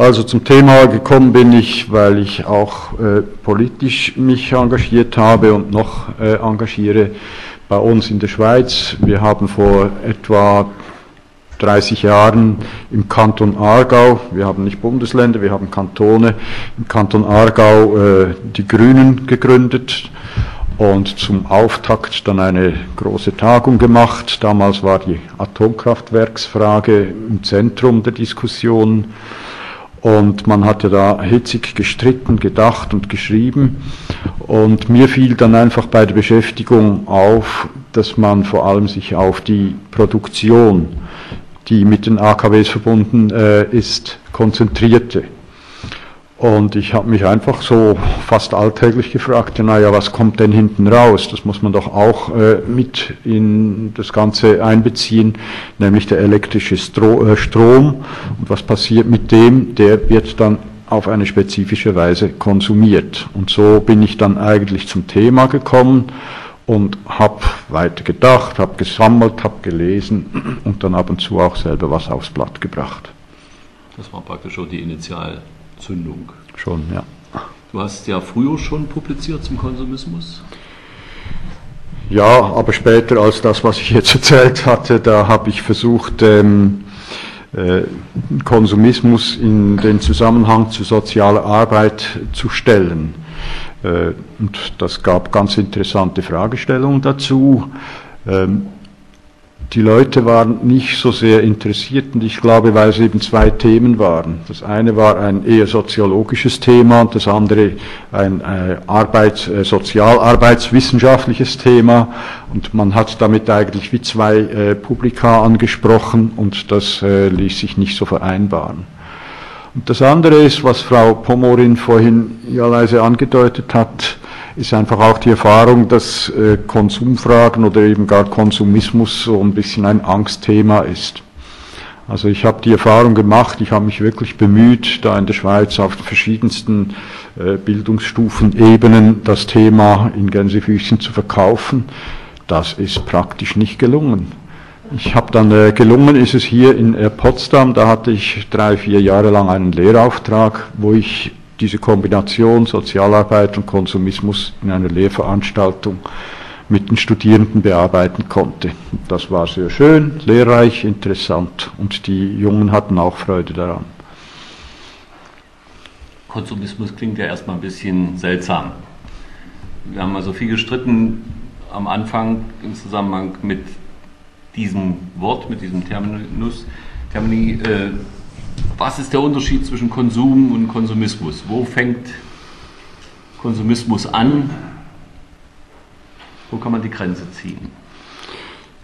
Also zum Thema gekommen bin ich, weil ich auch äh, politisch mich engagiert habe und noch äh, engagiere bei uns in der Schweiz. Wir haben vor etwa 30 Jahren im Kanton Aargau, wir haben nicht Bundesländer, wir haben Kantone, im Kanton Aargau äh, die Grünen gegründet und zum Auftakt dann eine große Tagung gemacht. Damals war die Atomkraftwerksfrage im Zentrum der Diskussion und man hatte da hitzig gestritten, gedacht und geschrieben. Und mir fiel dann einfach bei der Beschäftigung auf, dass man vor allem sich auf die Produktion, die mit den AKWs verbunden äh, ist, konzentrierte. Und ich habe mich einfach so fast alltäglich gefragt, naja, was kommt denn hinten raus? Das muss man doch auch äh, mit in das Ganze einbeziehen, nämlich der elektrische Stro äh, Strom. Und was passiert mit dem? Der wird dann auf eine spezifische Weise konsumiert. Und so bin ich dann eigentlich zum Thema gekommen und habe weiter gedacht, habe gesammelt, habe gelesen und dann ab und zu auch selber was aufs Blatt gebracht. Das war praktisch schon die Initial. Zündung. Schon, ja. Du hast ja früher schon publiziert zum Konsumismus. Ja, aber später als das, was ich jetzt erzählt hatte, da habe ich versucht, ähm, äh, Konsumismus in den Zusammenhang zu sozialer Arbeit zu stellen. Äh, und das gab ganz interessante Fragestellungen dazu. Ähm, die Leute waren nicht so sehr interessiert und ich glaube, weil es eben zwei Themen waren. Das eine war ein eher soziologisches Thema und das andere ein äh, Arbeits-, äh, sozialarbeitswissenschaftliches Thema und man hat damit eigentlich wie zwei äh, Publika angesprochen und das äh, ließ sich nicht so vereinbaren. Und das andere ist, was Frau Pomorin vorhin ja leise angedeutet hat, ist einfach auch die Erfahrung, dass äh, Konsumfragen oder eben gar Konsumismus so ein bisschen ein Angstthema ist. Also ich habe die Erfahrung gemacht, ich habe mich wirklich bemüht, da in der Schweiz auf verschiedensten äh, Bildungsstufen, Ebenen das Thema in Gänsefüßchen zu verkaufen. Das ist praktisch nicht gelungen. Ich habe dann äh, gelungen, ist es hier in äh, Potsdam, da hatte ich drei, vier Jahre lang einen Lehrauftrag, wo ich diese Kombination Sozialarbeit und Konsumismus in einer Lehrveranstaltung mit den Studierenden bearbeiten konnte. Das war sehr schön, lehrreich, interessant und die Jungen hatten auch Freude daran. Konsumismus klingt ja erstmal ein bisschen seltsam. Wir haben also viel gestritten am Anfang im Zusammenhang mit diesem Wort, mit diesem Terminus, Termini, äh, was ist der Unterschied zwischen Konsum und Konsumismus? Wo fängt Konsumismus an? Wo kann man die Grenze ziehen?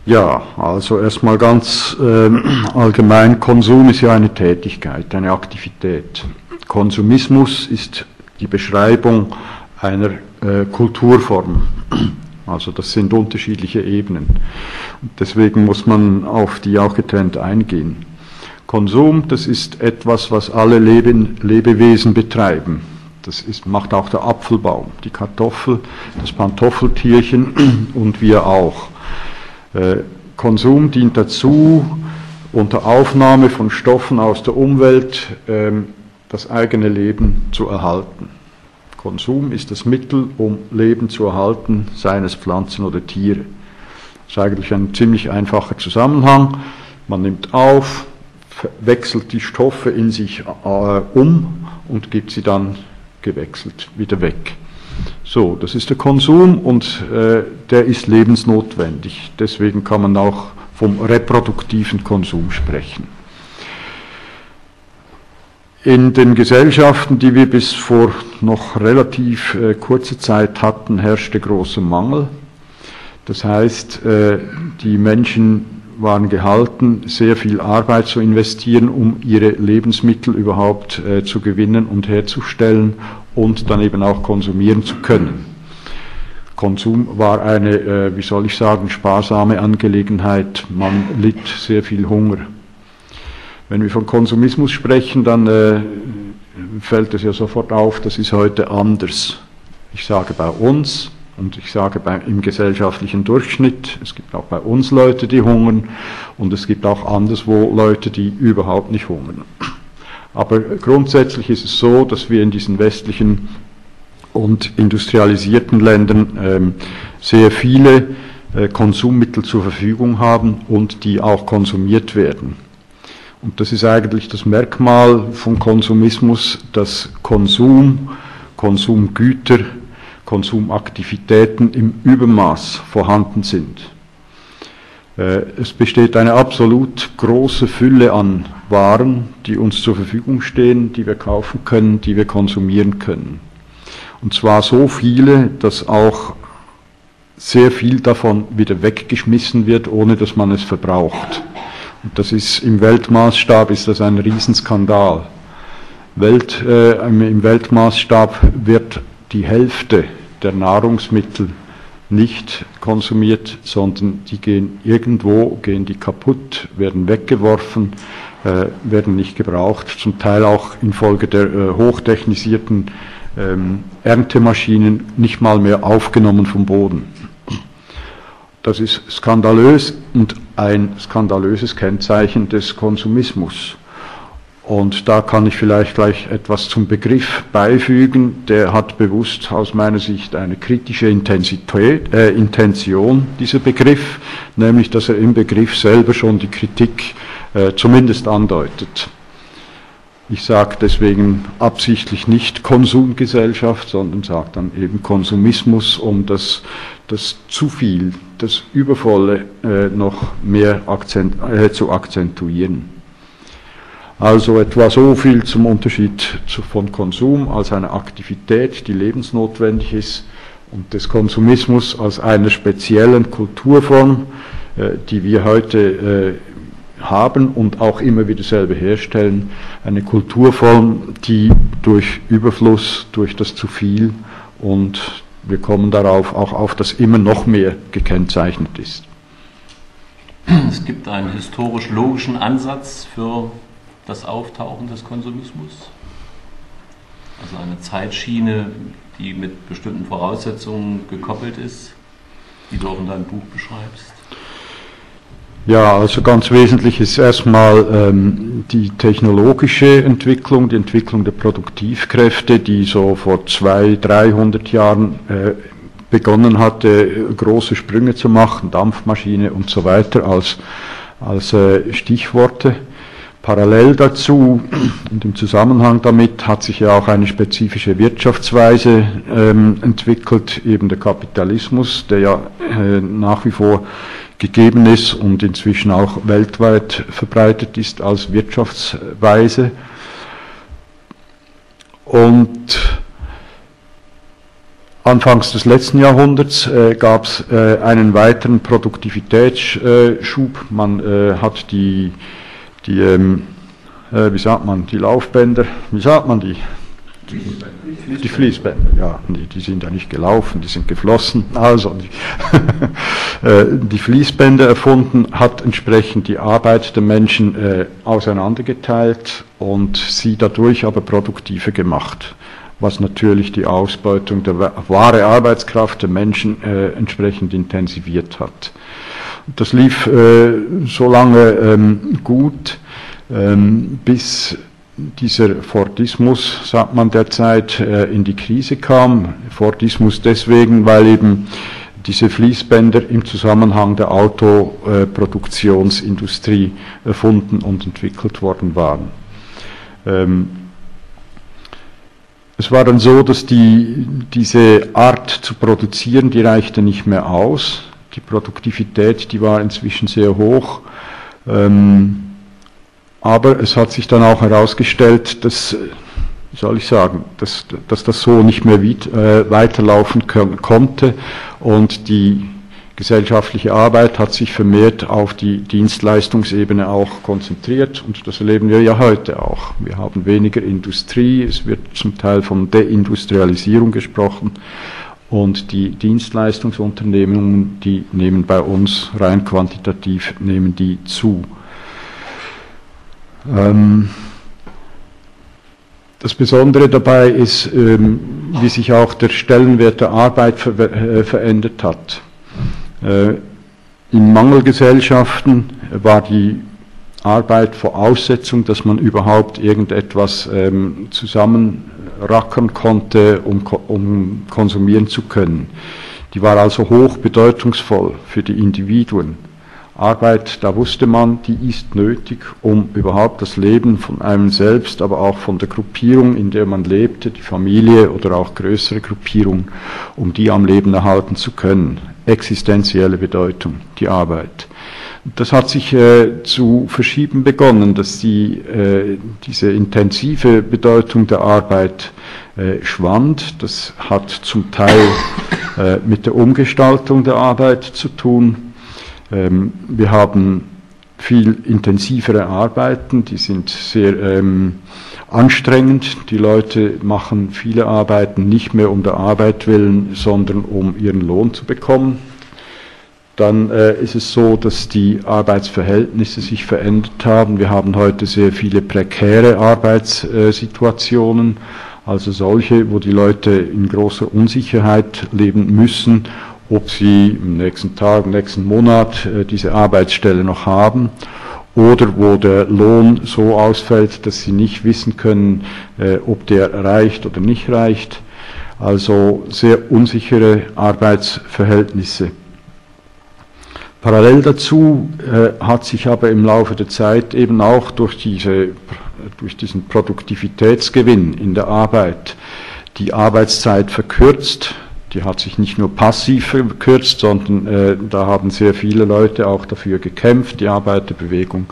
Ja, also erstmal ganz äh, allgemein, Konsum ist ja eine Tätigkeit, eine Aktivität. Konsumismus ist die Beschreibung einer äh, Kulturform. Also das sind unterschiedliche Ebenen. Deswegen muss man auf die auch getrennt eingehen. Konsum, das ist etwas, was alle Leben, Lebewesen betreiben. Das ist, macht auch der Apfelbaum, die Kartoffel, das Pantoffeltierchen und wir auch. Äh, Konsum dient dazu, unter Aufnahme von Stoffen aus der Umwelt äh, das eigene Leben zu erhalten. Konsum ist das Mittel, um Leben zu erhalten, seien es Pflanzen oder Tiere. Das ist eigentlich ein ziemlich einfacher Zusammenhang. Man nimmt auf, wechselt die Stoffe in sich äh, um und gibt sie dann gewechselt wieder weg. So, das ist der Konsum und äh, der ist lebensnotwendig. Deswegen kann man auch vom reproduktiven Konsum sprechen. In den Gesellschaften, die wir bis vor noch relativ äh, kurzer Zeit hatten, herrschte großer Mangel. Das heißt, äh, die Menschen waren gehalten, sehr viel Arbeit zu investieren, um ihre Lebensmittel überhaupt äh, zu gewinnen und herzustellen und dann eben auch konsumieren zu können. Konsum war eine, äh, wie soll ich sagen, sparsame Angelegenheit. Man litt sehr viel Hunger. Wenn wir von Konsumismus sprechen, dann äh, fällt es ja sofort auf, das ist heute anders. Ich sage bei uns, und ich sage bei, im gesellschaftlichen Durchschnitt, es gibt auch bei uns Leute, die hungern und es gibt auch anderswo Leute, die überhaupt nicht hungern. Aber grundsätzlich ist es so, dass wir in diesen westlichen und industrialisierten Ländern ähm, sehr viele äh, Konsummittel zur Verfügung haben und die auch konsumiert werden. Und das ist eigentlich das Merkmal von Konsumismus, dass Konsum, Konsumgüter, Konsumaktivitäten im Übermaß vorhanden sind. Äh, es besteht eine absolut große Fülle an Waren, die uns zur Verfügung stehen, die wir kaufen können, die wir konsumieren können. Und zwar so viele, dass auch sehr viel davon wieder weggeschmissen wird, ohne dass man es verbraucht. Und das ist im Weltmaßstab ist das ein Riesenskandal. Welt, äh, Im Weltmaßstab wird die Hälfte der Nahrungsmittel nicht konsumiert, sondern die gehen irgendwo, gehen die kaputt, werden weggeworfen, äh, werden nicht gebraucht, zum Teil auch infolge der äh, hochtechnisierten ähm, Erntemaschinen nicht mal mehr aufgenommen vom Boden. Das ist skandalös und ein skandalöses Kennzeichen des Konsumismus. Und da kann ich vielleicht gleich etwas zum Begriff beifügen. Der hat bewusst aus meiner Sicht eine kritische Intensität, äh, Intention, dieser Begriff, nämlich dass er im Begriff selber schon die Kritik äh, zumindest andeutet. Ich sage deswegen absichtlich nicht Konsumgesellschaft, sondern sage dann eben Konsumismus, um das, das zu viel, das Übervolle äh, noch mehr akzent, äh, zu akzentuieren. Also etwa so viel zum Unterschied von Konsum als eine Aktivität, die lebensnotwendig ist, und des Konsumismus als einer speziellen Kulturform, äh, die wir heute äh, haben und auch immer wieder selber herstellen. Eine Kulturform, die durch Überfluss, durch das zu viel und wir kommen darauf auch auf das immer noch mehr gekennzeichnet ist. Es gibt einen historisch-logischen Ansatz für das Auftauchen des Konsumismus. Also eine Zeitschiene, die mit bestimmten Voraussetzungen gekoppelt ist, die du auch in deinem Buch beschreibst. Ja, also ganz wesentlich ist erstmal ähm, die technologische Entwicklung, die Entwicklung der Produktivkräfte, die so vor 200, 300 Jahren äh, begonnen hatte, große Sprünge zu machen, Dampfmaschine und so weiter als, als äh, Stichworte. Parallel dazu, in dem Zusammenhang damit, hat sich ja auch eine spezifische Wirtschaftsweise ähm, entwickelt, eben der Kapitalismus, der ja äh, nach wie vor gegeben ist und inzwischen auch weltweit verbreitet ist als Wirtschaftsweise. Und Anfangs des letzten Jahrhunderts äh, gab es äh, einen weiteren Produktivitätsschub. Man äh, hat die, die ähm, äh, wie sagt man, die Laufbänder, wie sagt man die? Die, die Fließbänder, ja, die, die, sind ja nicht gelaufen, die sind geflossen. Also die, äh, die Fließbänder erfunden, hat entsprechend die Arbeit der Menschen äh, auseinandergeteilt und sie dadurch aber produktiver gemacht, was natürlich die Ausbeutung der wahre Arbeitskraft der Menschen äh, entsprechend intensiviert hat. Das lief äh, so lange ähm, gut, ähm, bis dieser Fordismus, sagt man derzeit, äh, in die Krise kam. Fordismus deswegen, weil eben diese Fließbänder im Zusammenhang der Autoproduktionsindustrie erfunden und entwickelt worden waren. Ähm, es war dann so, dass die, diese Art zu produzieren, die reichte nicht mehr aus. Die Produktivität, die war inzwischen sehr hoch. Ähm, aber es hat sich dann auch herausgestellt, dass, wie soll ich sagen, dass, dass das so nicht mehr äh, weiterlaufen konnte und die gesellschaftliche Arbeit hat sich vermehrt auf die Dienstleistungsebene auch konzentriert und das erleben wir ja heute auch. Wir haben weniger Industrie, es wird zum Teil von Deindustrialisierung gesprochen und die Dienstleistungsunternehmungen, die nehmen bei uns rein quantitativ, nehmen die zu. Ähm, das Besondere dabei ist, ähm, wie sich auch der Stellenwert der Arbeit ver äh, verändert hat. Äh, in Mangelgesellschaften war die Arbeit Voraussetzung, dass man überhaupt irgendetwas ähm, zusammenrackern konnte, um, um konsumieren zu können. Die war also hoch bedeutungsvoll für die Individuen. Arbeit, da wusste man, die ist nötig, um überhaupt das Leben von einem selbst, aber auch von der Gruppierung, in der man lebte, die Familie oder auch größere Gruppierungen, um die am Leben erhalten zu können. Existenzielle Bedeutung, die Arbeit. Das hat sich äh, zu verschieben begonnen, dass die, äh, diese intensive Bedeutung der Arbeit äh, schwand. Das hat zum Teil äh, mit der Umgestaltung der Arbeit zu tun ähm, wir haben viel intensivere Arbeiten, die sind sehr ähm, anstrengend. Die Leute machen viele Arbeiten nicht mehr um der Arbeit willen, sondern um ihren Lohn zu bekommen. Dann äh, ist es so, dass die Arbeitsverhältnisse sich verändert haben. Wir haben heute sehr viele prekäre Arbeitssituationen, also solche, wo die Leute in großer Unsicherheit leben müssen ob sie im nächsten Tag, im nächsten Monat äh, diese Arbeitsstelle noch haben oder wo der Lohn so ausfällt, dass sie nicht wissen können, äh, ob der reicht oder nicht reicht. Also sehr unsichere Arbeitsverhältnisse. Parallel dazu äh, hat sich aber im Laufe der Zeit eben auch durch, diese, durch diesen Produktivitätsgewinn in der Arbeit die Arbeitszeit verkürzt die hat sich nicht nur passiv verkürzt, sondern äh, da haben sehr viele Leute auch dafür gekämpft. Die Arbeiterbewegung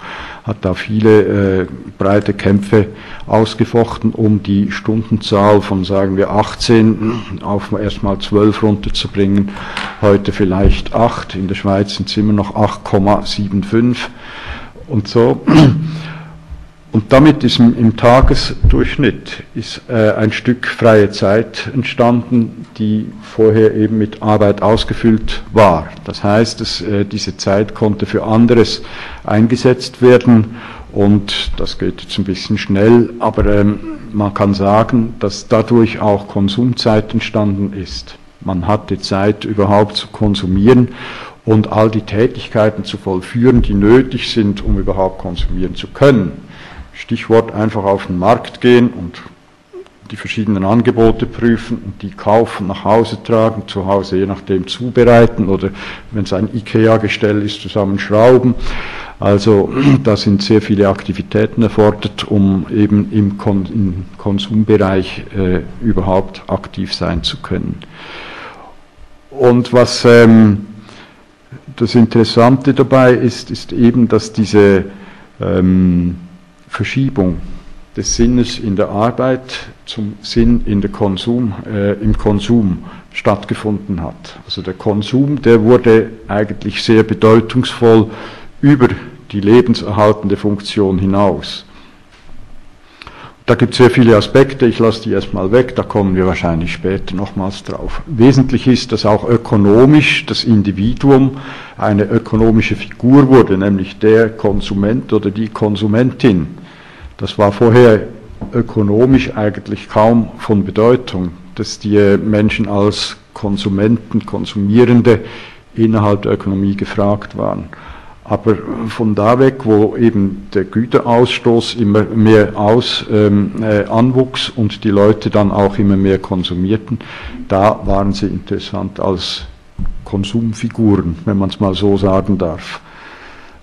hat da viele äh, breite Kämpfe ausgefochten, um die Stundenzahl von, sagen wir, 18 auf erstmal 12 runterzubringen. Heute vielleicht 8. In der Schweiz sind es immer noch 8,75 und so. Und damit ist im, Tagesdurchschnitt ist, äh, ein Stück freie Zeit entstanden, die vorher eben mit Arbeit ausgefüllt war. Das heißt, dass, äh, diese Zeit konnte für anderes eingesetzt werden und das geht jetzt ein bisschen schnell, aber ähm, man kann sagen, dass dadurch auch Konsumzeit entstanden ist. Man hatte Zeit überhaupt zu konsumieren und all die Tätigkeiten zu vollführen, die nötig sind, um überhaupt konsumieren zu können. Stichwort einfach auf den Markt gehen und die verschiedenen Angebote prüfen und die kaufen, nach Hause tragen, zu Hause je nachdem zubereiten oder wenn es ein IKEA-Gestell ist, zusammenschrauben. Also da sind sehr viele Aktivitäten erfordert, um eben im, Kon im Konsumbereich äh, überhaupt aktiv sein zu können. Und was ähm, das Interessante dabei ist, ist eben, dass diese ähm, Verschiebung des Sinnes in der Arbeit zum Sinn in der Konsum, äh, im Konsum stattgefunden hat. Also der Konsum, der wurde eigentlich sehr bedeutungsvoll über die lebenserhaltende Funktion hinaus. Da gibt es sehr viele Aspekte, ich lasse die erstmal weg, da kommen wir wahrscheinlich später nochmals drauf. Wesentlich ist, dass auch ökonomisch das Individuum eine ökonomische Figur wurde, nämlich der Konsument oder die Konsumentin. Das war vorher ökonomisch eigentlich kaum von Bedeutung, dass die Menschen als Konsumenten, Konsumierende innerhalb der Ökonomie gefragt waren. Aber von da weg, wo eben der Güterausstoß immer mehr aus, ähm, äh, anwuchs und die Leute dann auch immer mehr konsumierten, da waren sie interessant als Konsumfiguren, wenn man es mal so sagen darf.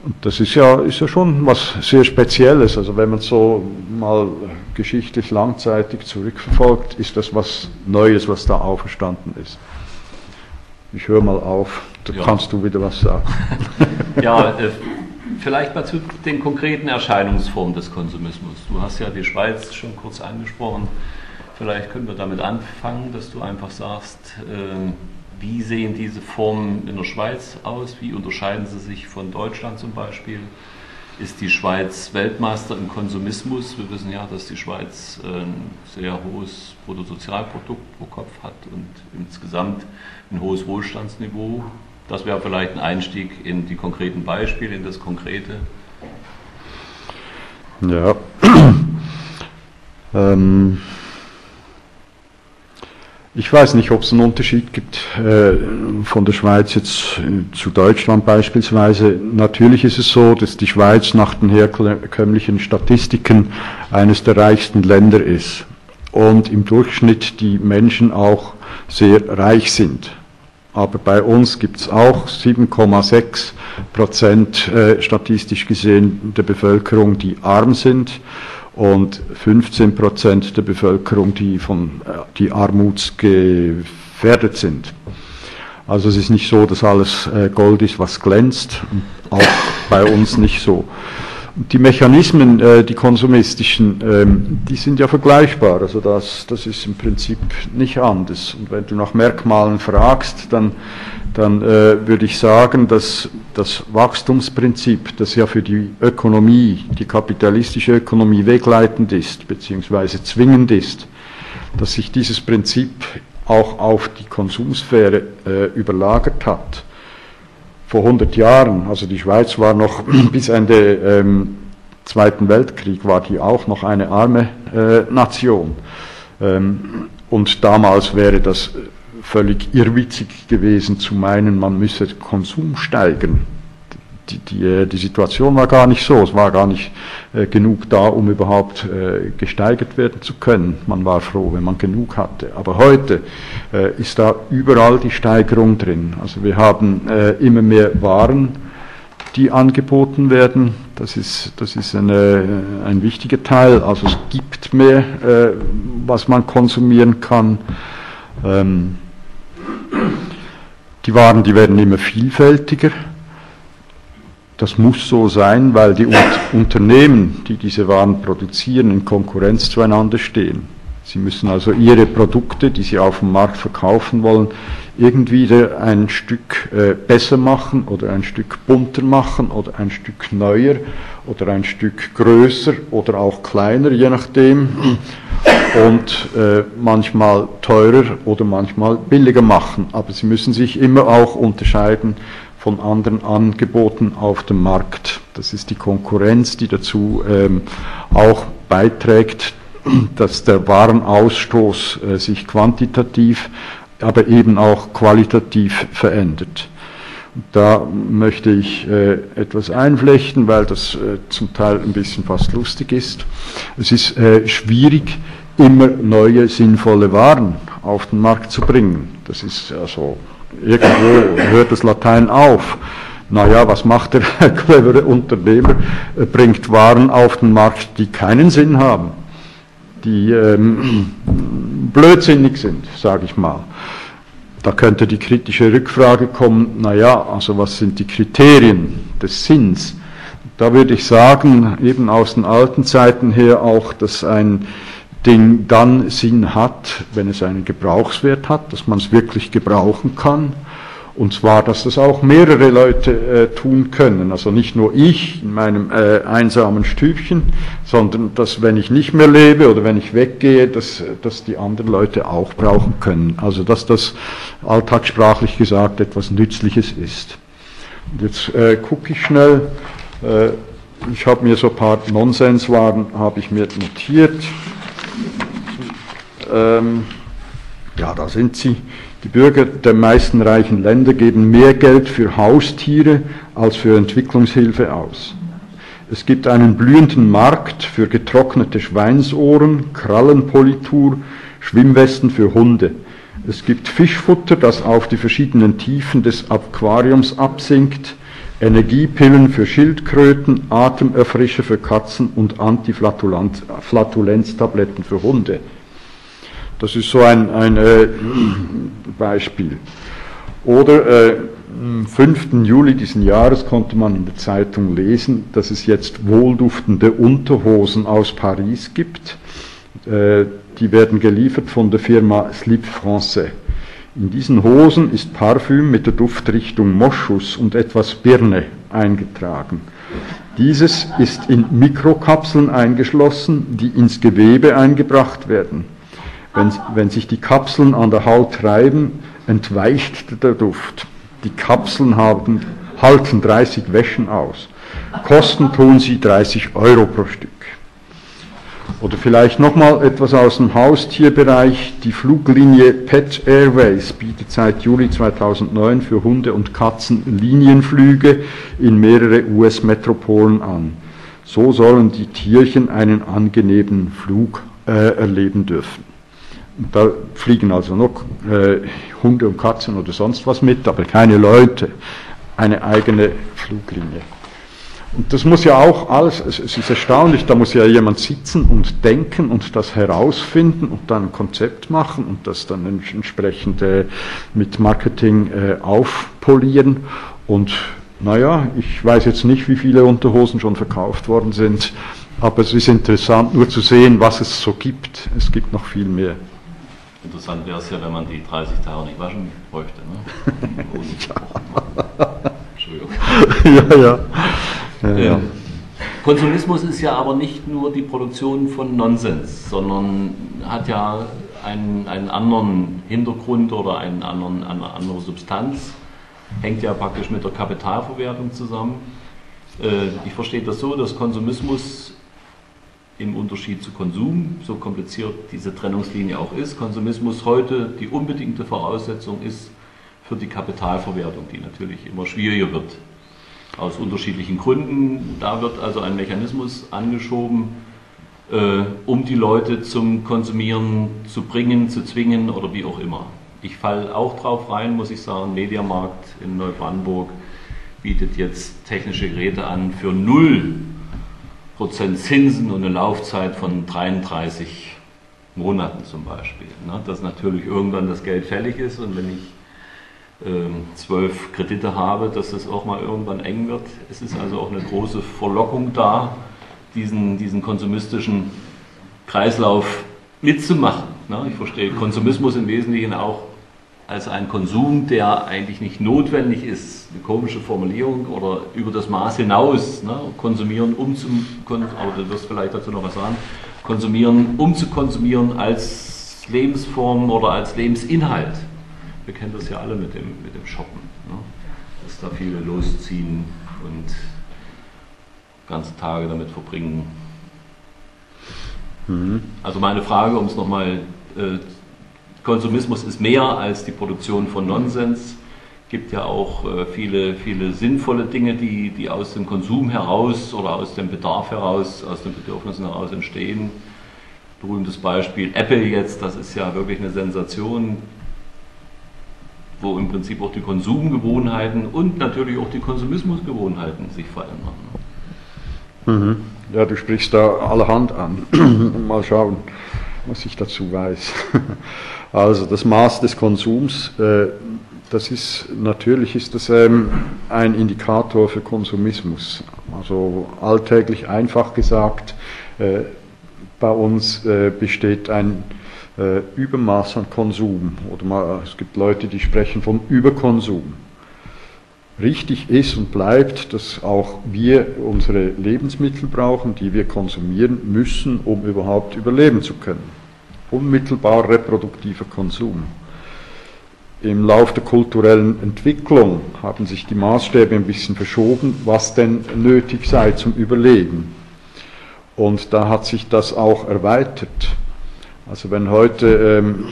Und das ist ja, ist ja schon was sehr Spezielles. Also wenn man so mal geschichtlich langzeitig zurückverfolgt, ist das was Neues, was da auferstanden ist. Ich höre mal auf, da ja. kannst du wieder was sagen. ja, äh, vielleicht mal zu den konkreten Erscheinungsformen des Konsumismus. Du hast ja die Schweiz schon kurz angesprochen. Vielleicht können wir damit anfangen, dass du einfach sagst, äh, wie sehen diese Formen in der Schweiz aus? Wie unterscheiden sie sich von Deutschland zum Beispiel? Ist die Schweiz Weltmeister im Konsumismus? Wir wissen ja, dass die Schweiz ein sehr hohes Bruttosozialprodukt pro Kopf hat und insgesamt ein hohes Wohlstandsniveau. Das wäre vielleicht ein Einstieg in die konkreten Beispiele, in das Konkrete. Ja. ähm Ich weiß nicht, ob es einen Unterschied gibt äh, von der Schweiz jetzt äh, zu Deutschland beispielsweise. Natürlich ist es so, dass die Schweiz nach den herkömmlichen Statistiken eines der reichsten Länder ist und im Durchschnitt die Menschen auch sehr reich sind. Aber bei uns gibt es auch 7,6 Prozent äh, statistisch gesehen der Bevölkerung, die arm sind und 15 Prozent der Bevölkerung, die von äh, die armutsgefährdet sind. Also es ist nicht so, dass alles äh, Gold ist, was glänzt, auch bei uns nicht so. Die Mechanismen, äh, die konsumistischen, ähm, die sind ja vergleichbar. Also das, das ist im Prinzip nicht anders. Und wenn du nach Merkmalen fragst, dann dann äh, würde ich sagen, dass das Wachstumsprinzip, das ja für die Ökonomie, die kapitalistische Ökonomie wegleitend ist, beziehungsweise zwingend ist, dass sich dieses Prinzip auch auf die Konsumsphäre äh, überlagert hat. Vor 100 Jahren, also die Schweiz war noch bis Ende ähm, Zweiten Weltkrieg, war die auch noch eine arme äh, Nation. Ähm, und damals wäre das völlig irrwitzig gewesen zu meinen, man müsse Konsum steigern. Die, die, äh, die Situation war gar nicht so, es war gar nicht äh, genug da, um überhaupt äh, gesteigert werden zu können. Man war froh, wenn man genug hatte. Aber heute äh, ist da überall die Steigerung drin. Also wir haben äh, immer mehr Waren, die angeboten werden. Das ist, das ist eine, ein wichtiger Teil. Also es gibt mehr, äh, was man konsumieren kann. Ähm, die Waren, die werden immer vielfältiger. Das muss so sein, weil die Unternehmen, die diese Waren produzieren, in Konkurrenz zueinander stehen. Sie müssen also ihre Produkte, die sie auf dem Markt verkaufen wollen, irgendwie ein Stück äh, besser machen oder ein Stück bunter machen oder ein Stück neuer oder ein Stück größer oder auch kleiner, je nachdem und äh, manchmal teurer oder manchmal billiger machen. Aber sie müssen sich immer auch unterscheiden von anderen Angeboten auf dem Markt. Das ist die Konkurrenz, die dazu ähm, auch beiträgt, dass der Warenausstoß äh, sich quantitativ, aber eben auch qualitativ verändert. Da möchte ich äh, etwas einflechten, weil das äh, zum Teil ein bisschen fast lustig ist. Es ist äh, schwierig, immer neue sinnvolle Waren auf den Markt zu bringen. Das ist also, irgendwo hört das Latein auf. Naja, was macht der clevere Unternehmer? Er bringt Waren auf den Markt, die keinen Sinn haben, die ähm, blödsinnig sind, sage ich mal. Da könnte die kritische Rückfrage kommen, naja, also was sind die Kriterien des Sinns? Da würde ich sagen, eben aus den alten Zeiten her auch, dass ein Ding dann Sinn hat, wenn es einen Gebrauchswert hat, dass man es wirklich gebrauchen kann. Und zwar, dass das auch mehrere Leute äh, tun können. Also nicht nur ich in meinem äh, einsamen Stübchen, sondern dass, wenn ich nicht mehr lebe oder wenn ich weggehe, dass, dass die anderen Leute auch brauchen können. Also dass das alltagssprachlich gesagt etwas Nützliches ist. Und jetzt äh, gucke ich schnell. Äh, ich habe mir so ein paar Nonsenswaren habe ich mir notiert. Ähm, ja, da sind sie. Die Bürger der meisten reichen Länder geben mehr Geld für Haustiere als für Entwicklungshilfe aus. Es gibt einen blühenden Markt für getrocknete Schweinsohren, Krallenpolitur, Schwimmwesten für Hunde. Es gibt Fischfutter, das auf die verschiedenen Tiefen des Aquariums absinkt, Energiepillen für Schildkröten, Atemerfrischer für Katzen und Antiflatulenztabletten für Hunde. Das ist so ein, ein äh, Beispiel. Oder äh, am 5. Juli diesen Jahres konnte man in der Zeitung lesen, dass es jetzt wohlduftende Unterhosen aus Paris gibt. Äh, die werden geliefert von der Firma Slip Français. In diesen Hosen ist Parfüm mit der Duftrichtung Moschus und etwas Birne eingetragen. Dieses ist in Mikrokapseln eingeschlossen, die ins Gewebe eingebracht werden. Wenn, wenn sich die Kapseln an der Haut reiben, entweicht der Duft. Die Kapseln haben, halten 30 Wäschen aus. Kosten tun sie 30 Euro pro Stück. Oder vielleicht nochmal etwas aus dem Haustierbereich. Die Fluglinie Pet Airways bietet seit Juli 2009 für Hunde und Katzen Linienflüge in mehrere US-Metropolen an. So sollen die Tierchen einen angenehmen Flug äh, erleben dürfen. Da fliegen also noch äh, Hunde und Katzen oder sonst was mit, aber keine Leute. Eine eigene Fluglinie. Und das muss ja auch alles, es ist erstaunlich, da muss ja jemand sitzen und denken und das herausfinden und dann ein Konzept machen und das dann entsprechend äh, mit Marketing äh, aufpolieren. Und naja, ich weiß jetzt nicht, wie viele Unterhosen schon verkauft worden sind, aber es ist interessant nur zu sehen, was es so gibt. Es gibt noch viel mehr. Interessant wäre es ja, wenn man die 30 Tage nicht waschen bräuchte. Ne? Entschuldigung. ja, ja. Ja, ja. Ähm, Konsumismus ist ja aber nicht nur die Produktion von Nonsens, sondern hat ja einen, einen anderen Hintergrund oder einen anderen, eine andere Substanz, hängt ja praktisch mit der Kapitalverwertung zusammen. Äh, ich verstehe das so, dass Konsumismus im Unterschied zu Konsum, so kompliziert diese Trennungslinie auch ist, Konsumismus heute die unbedingte Voraussetzung ist für die Kapitalverwertung, die natürlich immer schwieriger wird aus unterschiedlichen Gründen. Da wird also ein Mechanismus angeschoben, äh, um die Leute zum Konsumieren zu bringen, zu zwingen oder wie auch immer. Ich falle auch drauf rein, muss ich sagen, Mediamarkt in Neubrandenburg bietet jetzt technische Geräte an für 0% Zinsen und eine Laufzeit von 33 Monaten zum Beispiel. Ne? Dass natürlich irgendwann das Geld fällig ist und wenn ich ähm, zwölf Kredite habe, dass es auch mal irgendwann eng wird. Es ist also auch eine große Verlockung da, diesen, diesen konsumistischen Kreislauf mitzumachen. Ne? Ich verstehe Konsumismus im Wesentlichen auch als ein Konsum, der eigentlich nicht notwendig ist. Eine komische Formulierung oder über das Maß hinaus. Ne? Konsumieren, um zu, aber du wirst vielleicht dazu noch was sagen, konsumieren, um zu konsumieren als Lebensform oder als Lebensinhalt wir kennen das ja alle mit dem, mit dem Shoppen, ne? dass da viele losziehen und ganze Tage damit verbringen. Mhm. Also meine Frage, um es nochmal, äh, Konsumismus ist mehr als die Produktion von Nonsens, gibt ja auch äh, viele, viele sinnvolle Dinge, die, die aus dem Konsum heraus oder aus dem Bedarf heraus, aus den Bedürfnissen heraus entstehen. Berühmtes Beispiel Apple jetzt, das ist ja wirklich eine Sensation wo im Prinzip auch die Konsumgewohnheiten und natürlich auch die Konsumismusgewohnheiten sich verändern. Mhm. Ja, du sprichst da allerhand an. Mal schauen, was ich dazu weiß. Also das Maß des Konsums, äh, das ist natürlich ist das ähm, ein Indikator für Konsumismus. Also alltäglich einfach gesagt, äh, bei uns äh, besteht ein Übermaß an Konsum oder es gibt Leute, die sprechen vom Überkonsum. Richtig ist und bleibt, dass auch wir unsere Lebensmittel brauchen, die wir konsumieren müssen, um überhaupt überleben zu können. Unmittelbar reproduktiver Konsum. Im Lauf der kulturellen Entwicklung haben sich die Maßstäbe ein bisschen verschoben, was denn nötig sei zum Überleben. Und da hat sich das auch erweitert. Also wenn heute, ähm,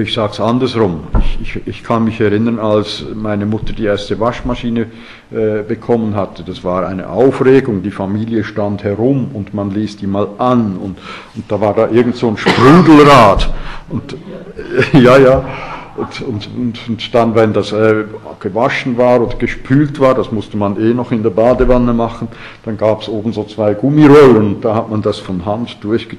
ich sage es andersrum, ich, ich, ich, kann mich erinnern, als meine Mutter die erste Waschmaschine äh, bekommen hatte, das war eine Aufregung, die Familie stand herum und man ließ die mal an. Und, und da war da irgend so ein Sprudelrad. Und äh, ja, ja, und, und, und, und, dann, wenn das äh, gewaschen war oder gespült war, das musste man eh noch in der Badewanne machen, dann gab es oben so zwei Gummirollen da hat man das von Hand durchge,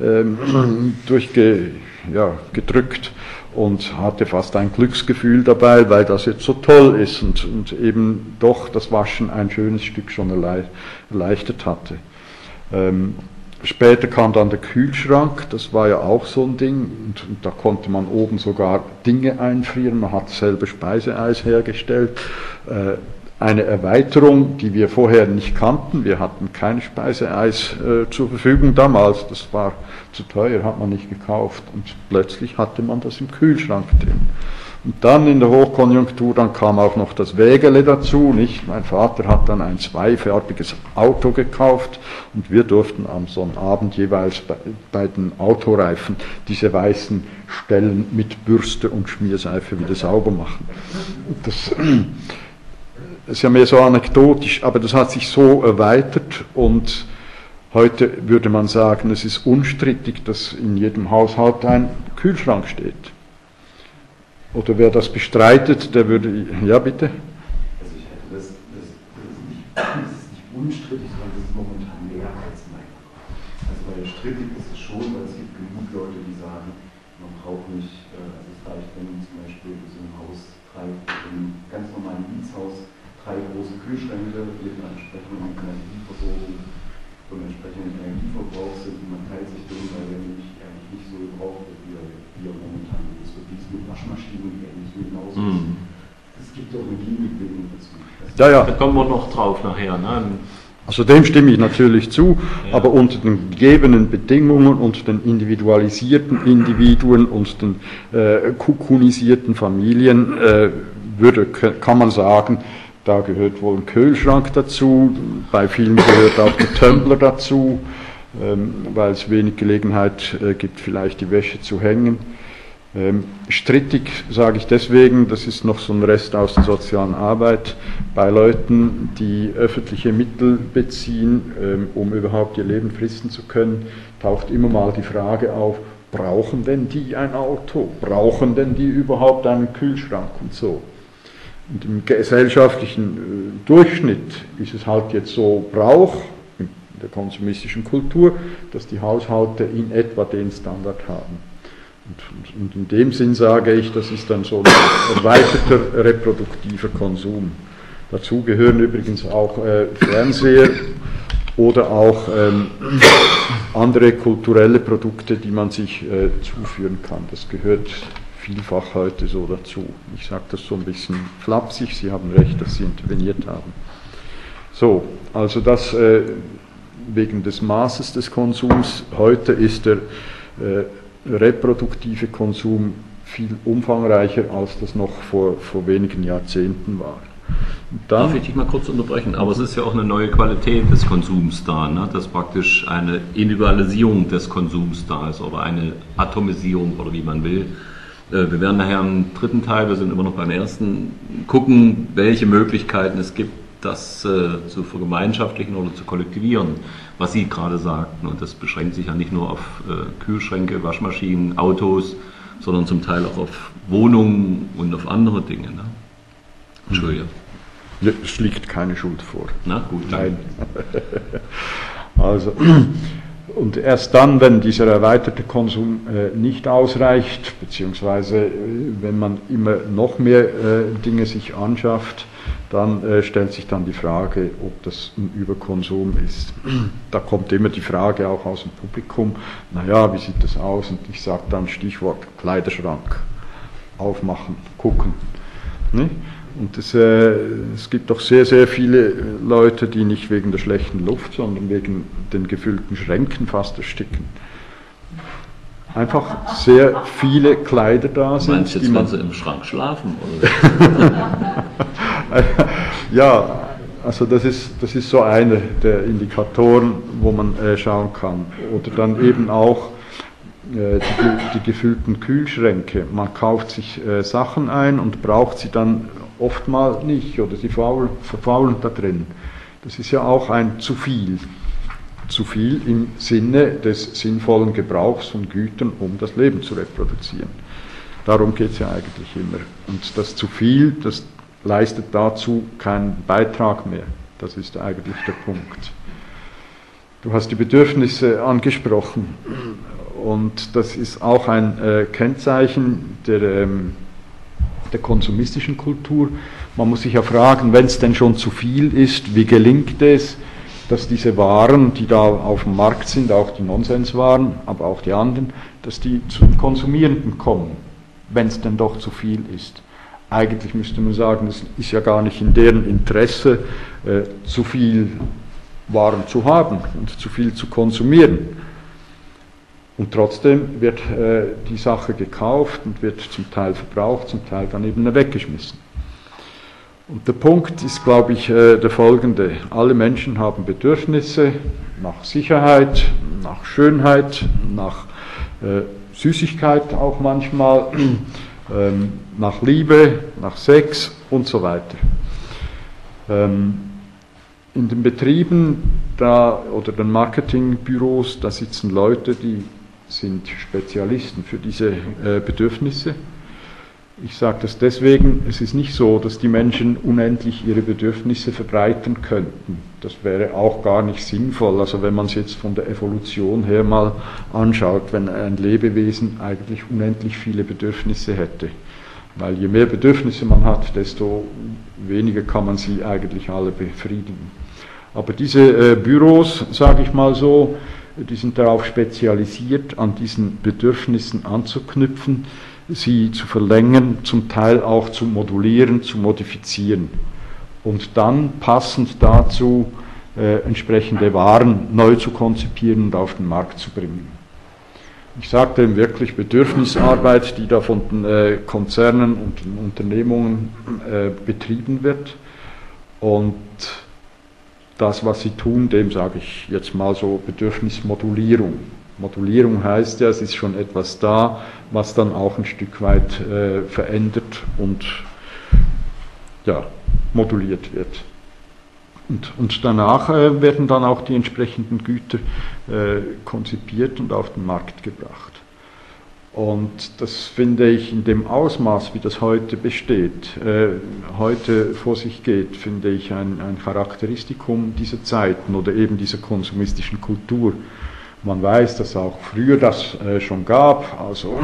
ähm, durchge, ja, gedrückt und hatte fast ein Glücksgefühl dabei, weil das jetzt so toll ist und, und eben doch das Waschen ein schönes Stück schon erleichtert hatte. Ähm, Später kam dann der Kühlschrank, das war ja auch so ein Ding. Und, und, da konnte man oben sogar Dinge einfrieren, man hat selber Speiseeis hergestellt. Äh, eine Erweiterung, die wir vorher nicht kannten. Wir hatten kein Speiseeis äh, zur Verfügung damals, das war zu teuer, hat man nicht gekauft. Und plötzlich hatte man das im Kühlschrank drin. Und dann in der Hochkonjunktur, dann kam auch noch das Wägele dazu, nicht? Mein Vater hat dann ein zweifarbiges Auto gekauft und wir durften am Sonnabend jeweils bei, bei den Autoreifen diese weißen Stellen mit Bürste und Schmierseife wieder sauber machen. Das, das ist ja mehr so anekdotisch, aber das hat sich so erweitert und heute würde man sagen, es ist unstrittig, dass in jedem Haushalt ein Kühlschrank steht. Oder wer das bestreitet, der würde. Ja, bitte? Also, ich hätte das, das, das, ist nicht, das ist nicht unstrittig, sondern das ist momentan mehr als mein. Also, weil strittig ist es schon, weil es gibt genug Leute, die sagen, man braucht nicht, äh, also es reicht, wenn zum Beispiel so ein Haus drei, im ganz normalen Mietshaus drei große Kühlschränke mit einer entsprechenden Energieversorgung und entsprechenden Energieverbrauch sind, man teilt sich den, weil der nämlich eigentlich nicht so gebraucht wird, wie er, wie er momentan ist. Und dies mit Genauso. Mhm. Es gibt auch eine Gegenbewegung dazu. Ja, ja. Da kommen wir noch drauf nachher. Ne? Also dem stimme ich natürlich zu, ja. aber unter den gegebenen Bedingungen, unter den individualisierten Individuen und den äh, kukunisierten Familien äh, würde, kann man sagen, da gehört wohl ein Kühlschrank dazu, bei vielen gehört auch der Tumbler dazu, ähm, weil es wenig Gelegenheit äh, gibt, vielleicht die Wäsche zu hängen. Ähm, strittig sage ich deswegen, das ist noch so ein Rest aus der sozialen Arbeit, bei Leuten, die öffentliche Mittel beziehen, ähm, um überhaupt ihr Leben fristen zu können, taucht immer mal die Frage auf, brauchen denn die ein Auto? Brauchen denn die überhaupt einen Kühlschrank und so? Und im gesellschaftlichen äh, Durchschnitt ist es halt jetzt so Brauch in der konsumistischen Kultur, dass die Haushalte in etwa den Standard haben. Und, und, in dem Sinn sage ich, das ist dann so ein erweiterter reproduktiver Konsum. Dazu gehören übrigens auch äh, Fernseher oder auch ähm, andere kulturelle Produkte, die man sich äh, zuführen kann. Das gehört vielfach heute so dazu. Ich sage das so ein bisschen flapsig, Sie haben recht, dass Sie interveniert haben. So, also das äh, wegen des Maßes des Konsums. Heute ist der äh, reproduktive Konsum viel umfangreicher, als das noch vor, vor wenigen Jahrzehnten war. Dann, Darf ich dich mal kurz unterbrechen? Aber es ist ja auch eine neue Qualität des Konsums da, ne? dass praktisch eine Individualisierung des Konsums da ist oder eine Atomisierung oder wie man will. Äh, wir werden nachher im dritten Teil, wir sind immer noch beim ersten, gucken, welche Möglichkeiten es gibt, das äh, zu vergemeinschaftlichen oder zu kollektivieren, was Sie gerade sagten. Und das beschränkt sich ja nicht nur auf äh, Kühlschränke, Waschmaschinen, Autos, sondern zum Teil auch auf Wohnungen und auf andere Dinge. Ne? Entschuldigung. Es liegt keine Schuld vor. Na gut, Nein. also, und erst dann, wenn dieser erweiterte Konsum äh, nicht ausreicht, beziehungsweise äh, wenn man immer noch mehr äh, Dinge sich anschafft, dann äh, stellt sich dann die Frage, ob das ein Überkonsum ist. Da kommt immer die Frage auch aus dem Publikum, naja, wie sieht das aus? Und ich sage dann Stichwort Kleiderschrank, aufmachen, gucken. Ne? Und es, äh, es gibt doch sehr, sehr viele Leute, die nicht wegen der schlechten Luft, sondern wegen den gefüllten Schränken fast ersticken. Einfach sehr viele Kleider da sind. Meinst du jetzt, die man, wenn sie im Schrank schlafen? ja, also das ist, das ist so einer der Indikatoren, wo man äh, schauen kann. Oder dann eben auch äh, die, die, gefüllten Kühlschränke. Man kauft sich äh, Sachen ein und braucht sie dann oftmals nicht oder sie faulen, verfaulen da drin. Das ist ja auch ein zu viel. Zu viel im Sinne des sinnvollen Gebrauchs von Gütern, um das Leben zu reproduzieren. Darum geht es ja eigentlich immer. Und das zu viel, das leistet dazu keinen Beitrag mehr. Das ist eigentlich der Punkt. Du hast die Bedürfnisse angesprochen und das ist auch ein äh, Kennzeichen der ähm, der konsumistischen Kultur. Man muss sich ja fragen, wenn es denn schon zu viel ist, wie gelingt es, dass diese Waren, die da auf dem Markt sind, auch die Nonsenswaren, aber auch die anderen, dass die zum Konsumierenden kommen, wenn es denn doch zu viel ist. Eigentlich müsste man sagen, es ist ja gar nicht in deren Interesse, äh, zu viel Waren zu haben und zu viel zu konsumieren. Und trotzdem wird äh, die Sache gekauft und wird zum Teil verbraucht, zum Teil dann eben weggeschmissen. Und der Punkt ist, glaube ich, äh, der folgende. Alle Menschen haben Bedürfnisse nach Sicherheit, nach Schönheit, nach äh, Süßigkeit auch manchmal, ähm, nach Liebe, nach Sex und so weiter. Ähm, in den Betrieben da, oder den Marketingbüros, da sitzen Leute, die sind Spezialisten für diese äh, Bedürfnisse. Ich sage das deswegen, es ist nicht so, dass die Menschen unendlich ihre Bedürfnisse verbreiten könnten. Das wäre auch gar nicht sinnvoll. Also wenn man es jetzt von der Evolution her mal anschaut, wenn ein Lebewesen eigentlich unendlich viele Bedürfnisse hätte. Weil je mehr Bedürfnisse man hat, desto weniger kann man sie eigentlich alle befriedigen. Aber diese äh, Büros, sage ich mal so, die sind darauf spezialisiert, an diesen Bedürfnissen anzuknüpfen, sie zu verlängern, zum Teil auch zu modulieren, zu modifizieren und dann passend dazu äh, entsprechende Waren neu zu konzipieren und auf den Markt zu bringen. Ich sagte wirklich Bedürfnisarbeit, die da von den äh, Konzernen und den Unternehmungen äh, betrieben wird. Und das, was sie tun, dem sage ich jetzt mal so Bedürfnismodulierung. Modulierung heißt ja, es ist schon etwas da, was dann auch ein Stück weit äh, verändert und ja, moduliert wird. Und, und danach äh, werden dann auch die entsprechenden Güter äh, konzipiert und auf den Markt gebracht. Und das finde ich in dem Ausmaß, wie das heute besteht, äh, heute vor sich geht, finde ich ein, ein Charakteristikum dieser Zeiten oder eben dieser konsumistischen Kultur. Man weiß, dass auch früher das äh, schon gab, also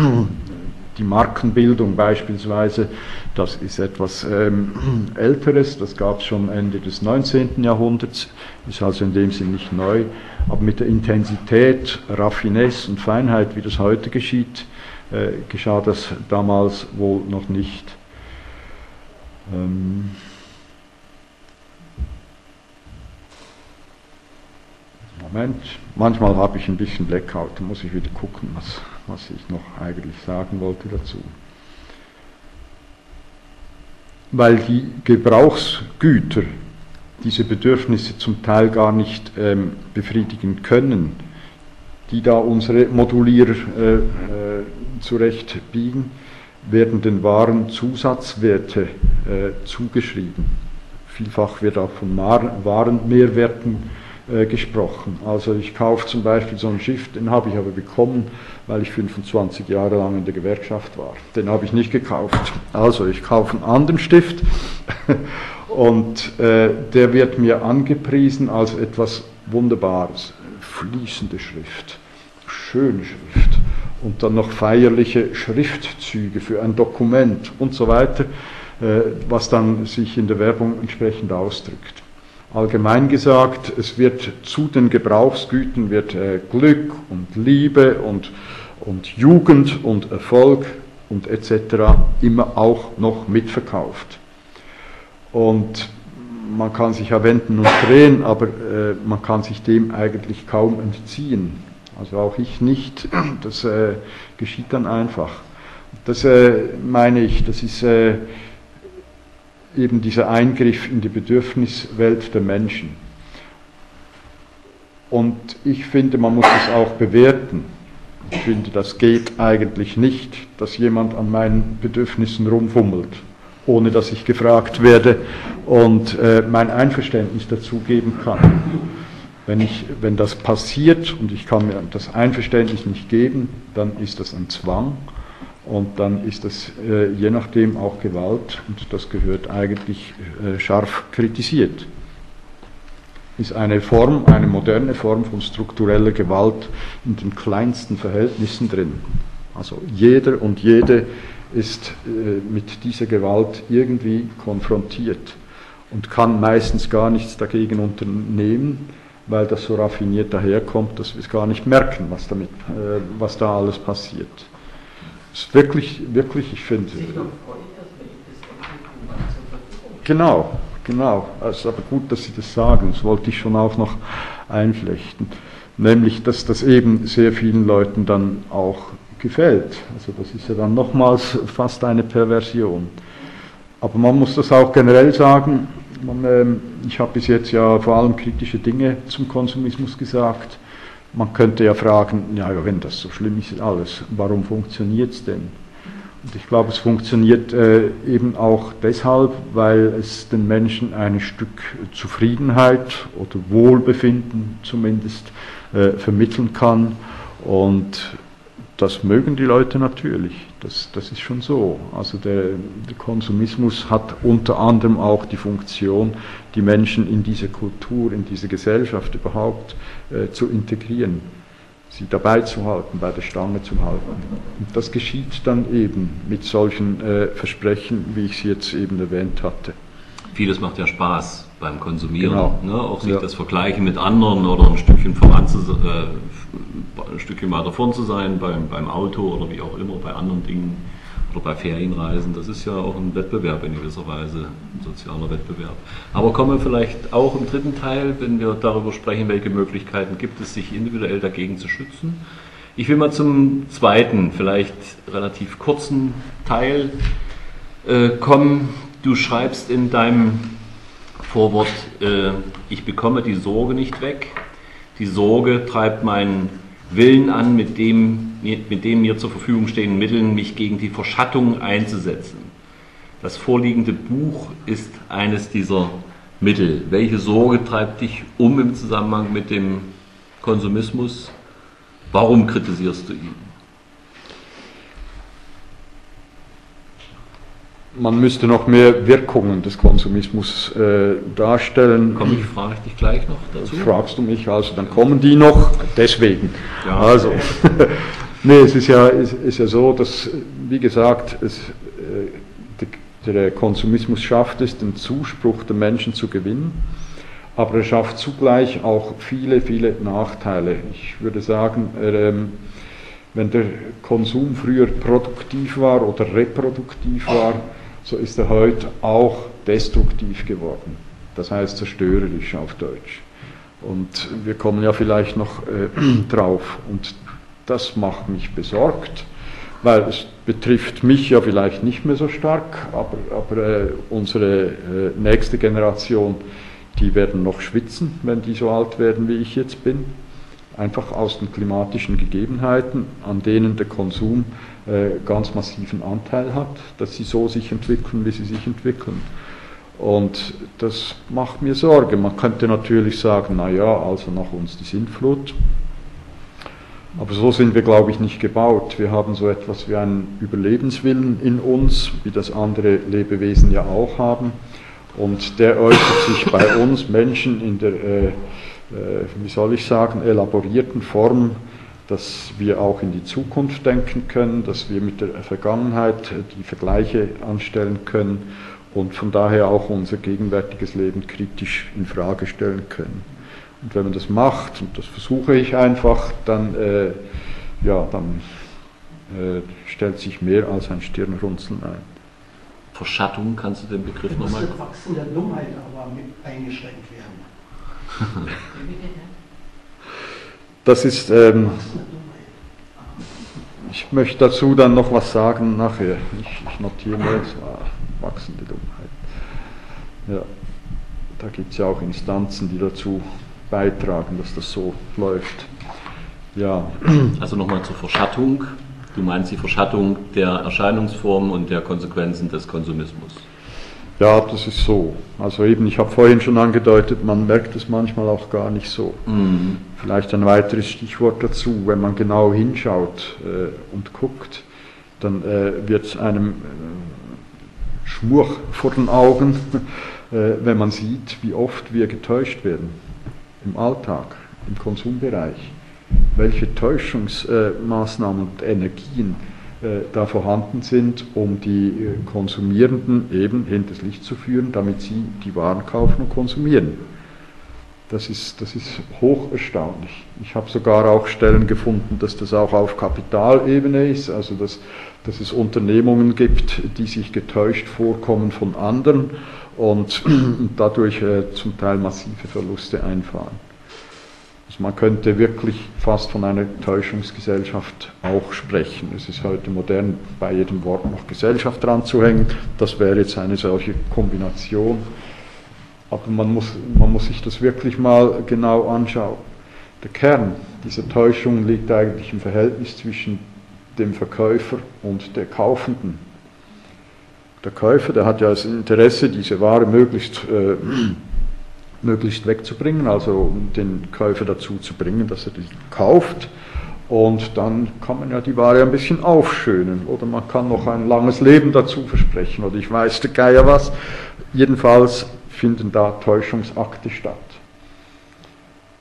die Markenbildung beispielsweise, das ist etwas ähm, Älteres, das gab es schon Ende des 19. Jahrhunderts, ist also in dem Sinn nicht neu, aber mit der Intensität, Raffinesse und Feinheit, wie das heute geschieht, äh, geschah das damals wohl noch nicht. Ähm Moment, manchmal habe ich ein bisschen Blackout, da muss ich wieder gucken, was, was ich noch eigentlich sagen wollte dazu. Weil die Gebrauchsgüter diese Bedürfnisse zum Teil gar nicht ähm, befriedigen können, die da unsere Modulierer äh, äh, zurechtbiegen, werden den Waren Zusatzwerte äh, zugeschrieben. Vielfach wird auch von Warenmehrwerten äh, gesprochen. Also ich kaufe zum Beispiel so ein Schiff, den habe ich aber bekommen, weil ich 25 Jahre lang in der Gewerkschaft war. Den habe ich nicht gekauft. Also ich kaufe einen anderen Stift und äh, der wird mir angepriesen als etwas Wunderbares. Fließende Schrift, schöne Schrift und dann noch feierliche Schriftzüge für ein Dokument und so weiter, äh, was dann sich in der Werbung entsprechend ausdrückt. Allgemein gesagt, es wird zu den Gebrauchsgütern wird äh, Glück und Liebe und, und Jugend und Erfolg und etc. immer auch noch mitverkauft. Und man kann sich ja wenden und drehen, aber äh, man kann sich dem eigentlich kaum entziehen. Also auch ich nicht. Das äh, geschieht dann einfach. Das meine ich, das ist eben dieser Eingriff in die Bedürfniswelt der Menschen. Und ich finde, man muss es auch bewerten. Ich finde, das geht eigentlich nicht, dass jemand an meinen Bedürfnissen rumfummelt, ohne dass ich gefragt werde und äh, mein Einverständnis dazu geben kann. Wenn, ich, wenn das passiert und ich kann mir das Einverständnis nicht geben, dann ist das ein Zwang und dann ist das äh, je nachdem auch Gewalt und das gehört eigentlich äh, scharf kritisiert. Ist eine Form, eine moderne Form von struktureller Gewalt in den kleinsten Verhältnissen drin. Also jeder und jede ist äh, mit dieser Gewalt irgendwie konfrontiert und kann meistens gar nichts dagegen unternehmen weil das so raffiniert daherkommt, dass wir es gar nicht merken, was, damit, äh, was da alles passiert. Ist wirklich, wirklich, ich finde. Genau, genau. Es ist aber gut, dass Sie das sagen. Das wollte ich schon auch noch einflechten. nämlich dass das eben sehr vielen Leuten dann auch gefällt. Also das ist ja dann nochmals fast eine Perversion. Aber man muss das auch generell sagen, man, ähm, ich habe bis jetzt ja vor allem kritische Dinge zum Konsumismus gesagt. Man könnte ja fragen, ja, wenn das so schlimm ist alles, warum funktioniert es denn? Und ich glaube, es funktioniert äh, eben auch deshalb, weil es den Menschen ein Stück Zufriedenheit oder Wohlbefinden zumindest äh, vermitteln kann. Und das mögen die Leute natürlich. Das, das ist schon so. Also der, der, Konsumismus hat unter anderem auch die Funktion, die Menschen in diese Kultur, in diese Gesellschaft überhaupt äh, zu integrieren sie dabei zu halten, bei der Stange zu halten. Und das geschieht dann eben mit solchen äh, Versprechen, wie ich sie jetzt eben erwähnt hatte. Vieles macht ja Spaß beim Konsumieren. Genau. Ne? Auch sich ja. das Vergleichen mit anderen oder ein Stückchen voran zu, äh, ein Stückchen weiter vorn zu sein beim, beim Auto oder wie auch immer bei anderen Dingen oder bei Ferienreisen, das ist ja auch ein Wettbewerb in gewisser Weise, ein sozialer Wettbewerb. Aber kommen wir vielleicht auch im dritten Teil, wenn wir darüber sprechen, welche Möglichkeiten gibt es, sich individuell dagegen zu schützen. Ich will mal zum zweiten, vielleicht relativ kurzen Teil äh, kommen. Du schreibst in deinem Vorwort, äh, ich bekomme die Sorge nicht weg. Die Sorge treibt meinen Willen an, mit dem, mit dem mir zur Verfügung stehenden Mitteln mich gegen die Verschattung einzusetzen. Das vorliegende Buch ist eines dieser Mittel. Welche Sorge treibt dich um im Zusammenhang mit dem Konsumismus? Warum kritisierst du ihn? Man müsste noch mehr Wirkungen des Konsumismus äh, darstellen. Komm, ich frage dich gleich noch dazu. Fragst du mich, also dann kommen die noch, deswegen. Ja, also, nee, es ist ja, ist, ist, ja so, dass, wie gesagt, es, äh, der Konsumismus schafft es, den Zuspruch der Menschen zu gewinnen, aber er schafft zugleich auch viele, viele Nachteile. Ich würde sagen, ähm, wenn der Konsum früher produktiv war oder reproduktiv war, so ist er heute auch destruktiv geworden. Das heißt zerstörerisch auf Deutsch. Und wir kommen ja vielleicht noch äh, drauf. Und das macht mich besorgt, weil es betrifft mich ja vielleicht nicht mehr so stark, aber, aber äh, unsere äh, nächste Generation, die werden noch schwitzen, wenn die so alt werden, wie ich jetzt bin. Einfach aus den klimatischen Gegebenheiten, an denen der Konsum ganz massiven Anteil hat, dass sie so sich entwickeln, wie sie sich entwickeln. Und das macht mir Sorge. Man könnte natürlich sagen, naja, also nach uns die Sintflut. Aber so sind wir, glaube ich, nicht gebaut. Wir haben so etwas wie einen Überlebenswillen in uns, wie das andere Lebewesen ja auch haben. Und der äußert sich bei uns Menschen in der, äh, äh, wie soll ich sagen, elaborierten Form dass wir auch in die Zukunft denken können, dass wir mit der Vergangenheit die Vergleiche anstellen können und von daher auch unser gegenwärtiges Leben kritisch in Frage stellen können. Und wenn man das macht, und das versuche ich einfach, dann, äh, ja, dann äh, stellt sich mehr als ein Stirnrunzeln ein. Verschattung, kannst du den Begriff nochmal? Das Wachsen der Dummheit aber mit eingeschränkt werden. Das ist, ähm, ich möchte dazu dann noch was sagen nachher. Ich, ich notiere mir jetzt, ah, wachsende Dummheit. Ja, da gibt es ja auch Instanzen, die dazu beitragen, dass das so läuft. Ja. Also nochmal zur Verschattung. Du meinst die Verschattung der Erscheinungsformen und der Konsequenzen des Konsumismus. Ja, das ist so. Also eben, ich habe vorhin schon angedeutet, man merkt es manchmal auch gar nicht so. Mhm. Vielleicht ein weiteres Stichwort dazu, wenn man genau hinschaut äh, und guckt, dann äh, wird es einem äh, Schmur vor den Augen, äh, wenn man sieht, wie oft wir getäuscht werden im Alltag, im Konsumbereich, welche Täuschungsmaßnahmen und Energien äh, da vorhanden sind, um die äh, Konsumierenden eben hinters Licht zu führen, damit sie die Waren kaufen und konsumieren. Das ist, das ist hoch erstaunlich. Ich habe sogar auch Stellen gefunden, dass das auch auf Kapitalebene ist, also dass, dass es Unternehmungen gibt, die sich getäuscht vorkommen von anderen und dadurch äh, zum Teil massive Verluste einfahren. Also man könnte wirklich fast von einer Täuschungsgesellschaft auch sprechen. Es ist heute modern, bei jedem Wort noch Gesellschaft dran zu hängen. Das wäre jetzt eine solche Kombination. Aber man muss, man muss sich das wirklich mal genau anschauen. Der Kern dieser Täuschung liegt eigentlich im Verhältnis zwischen dem Verkäufer und der Kaufenden. Der Käufer, der hat ja das Interesse, diese Ware möglichst, äh, möglichst wegzubringen, also den Käufer dazu zu bringen, dass er die kauft. Und dann kann man ja die Ware ein bisschen aufschönen oder man kann noch ein langes Leben dazu versprechen oder ich weiß der Geier was. Jedenfalls finden da Täuschungsakte statt.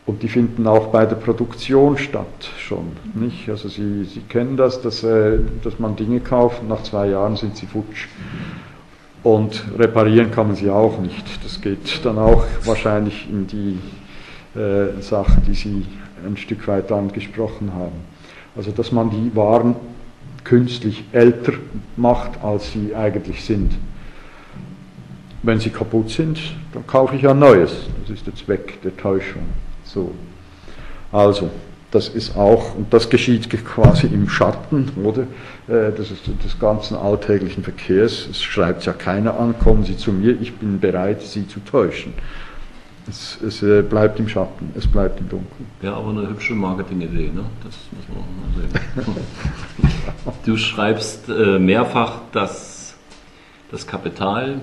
Und die finden auch bei der Produktion statt schon. Nicht? Also Sie, Sie kennen das, dass, äh, dass man Dinge kauft und nach zwei Jahren sind sie futsch. Und reparieren kann man sie auch nicht. Das geht dann auch wahrscheinlich in die äh, Sache, die Sie ein Stück weit angesprochen haben. Also dass man die Waren künstlich älter macht, als sie eigentlich sind. Wenn sie kaputt sind, dann kaufe ich ein neues. Das ist der Zweck der Täuschung. So. Also, das ist auch, und das geschieht quasi im Schatten, oder? Äh, das ist des ganzen alltäglichen Verkehrs. Es schreibt ja keiner an, kommen Sie zu mir, ich bin bereit, Sie zu täuschen. Es, es äh, bleibt im Schatten, es bleibt im Dunkeln. Ja, aber eine hübsche Marketingidee, ne? Das muss man mal sehen. du schreibst äh, mehrfach, dass das Kapital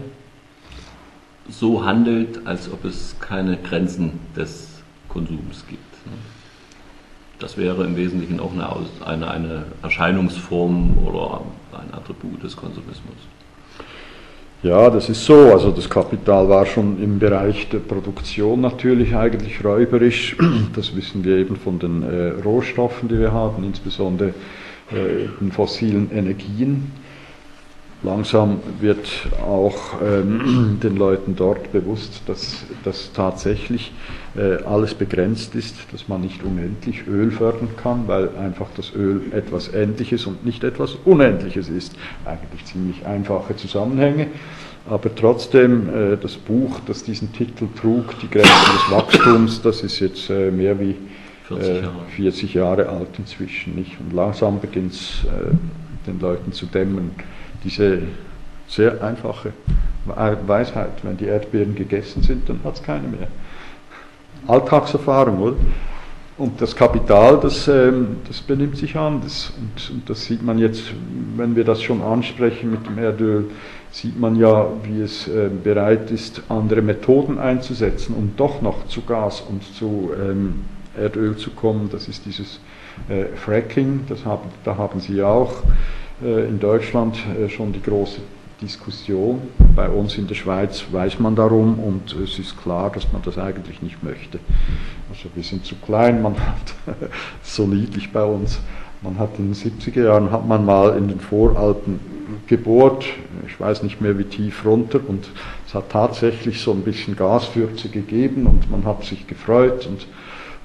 so handelt, als ob es keine Grenzen des Konsums gibt. Das wäre im Wesentlichen auch eine, Erscheinungsform oder ein Attribut des Konsumismus. Ja, das ist so. Also das Kapital war schon im Bereich der Produktion natürlich eigentlich räuberisch. Das wissen wir eben von den äh, Rohstoffen, die wir haben, insbesondere äh, den fossilen Energien. Langsam wird auch ähm, den Leuten dort bewusst, dass, dass tatsächlich äh, alles begrenzt ist, dass man nicht unendlich Öl fördern kann, weil einfach das Öl etwas Endliches und nicht etwas Unendliches ist. Eigentlich ziemlich einfache Zusammenhänge, aber trotzdem äh, das Buch, das diesen Titel trug, Die Grenzen des Wachstums, das ist jetzt äh, mehr wie 40 äh, Jahre. 40 Jahre alt inzwischen. Nicht? Und langsam beginnt es äh, den Leuten zu dämmern diese sehr einfache Weisheit, wenn die Erdbeeren gegessen sind, dann hat es keine mehr. Alltagserfahrung, oder? Und das Kapital, das, ähm, das benimmt sich anders. Und, und, das sieht man jetzt, wenn wir das schon ansprechen mit dem Erdöl, sieht man ja, wie es äh, bereit ist, andere Methoden einzusetzen, um doch noch zu Gas und zu ähm, Erdöl zu kommen. Das ist dieses äh, Fracking, das haben, da haben Sie ja auch in Deutschland äh, schon die große Diskussion. Bei uns in der Schweiz weiß man darum und es ist klar, dass man das eigentlich nicht möchte. Also wir sind zu klein, man hat solidlich bei uns. Man hat in den 70er Jahren hat man mal in den Voralpen gebohrt, ich weiß nicht mehr wie tief runter und es hat tatsächlich so ein bisschen Gasfürze gegeben und man hat sich gefreut und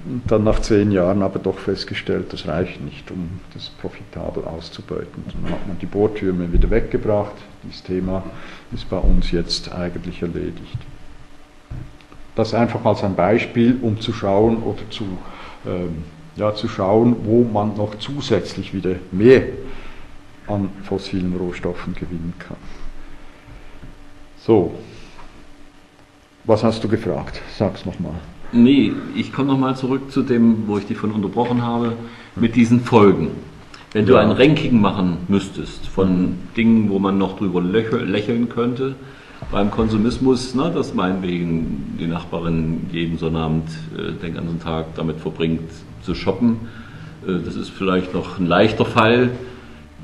und dann nach zehn Jahren aber doch festgestellt, das reicht nicht, um das profitabel auszubeuten. Dann hat man die Bohrtürme wieder weggebracht. Dieses Thema ist bei uns jetzt eigentlich erledigt. Das einfach als ein Beispiel, um zu schauen oder zu, ähm, ja, zu schauen, wo man noch zusätzlich wieder mehr an fossilen Rohstoffen gewinnen kann. So, was hast du gefragt? Sag's nochmal. Nee, ich komme nochmal zurück zu dem, wo ich dich von unterbrochen habe, mit diesen Folgen. Wenn du ja. ein Ranking machen müsstest von Dingen, wo man noch drüber lächeln könnte, beim Konsumismus, ne, dass meinetwegen die Nachbarin jeden Sonnabend äh, den ganzen Tag damit verbringt zu shoppen, äh, das ist vielleicht noch ein leichter Fall,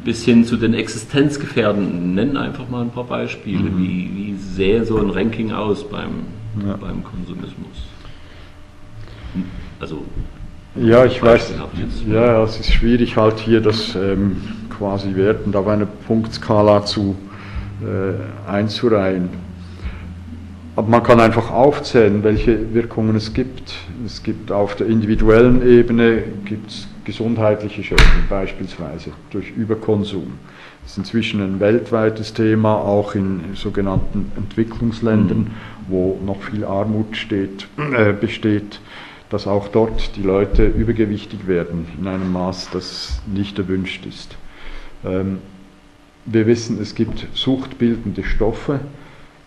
bis hin zu den Existenzgefährdenden. Nenn einfach mal ein paar Beispiele. Mhm. Wie, wie sähe so ein Ranking aus beim, ja. beim Konsumismus? Also ja, ich weiß, ja, es ist schwierig halt hier das ähm, quasi wertend auf eine Punktskala zu äh, einzureihen. Aber man kann einfach aufzählen, welche Wirkungen es gibt. Es gibt auf der individuellen Ebene gibt's gesundheitliche Schäden beispielsweise durch Überkonsum. Das ist inzwischen ein weltweites Thema, auch in sogenannten Entwicklungsländern, mhm. wo noch viel Armut steht, äh, besteht dass auch dort die Leute übergewichtig werden in einem Maß, das nicht erwünscht ist. Ähm, wir wissen, es gibt suchtbildende Stoffe.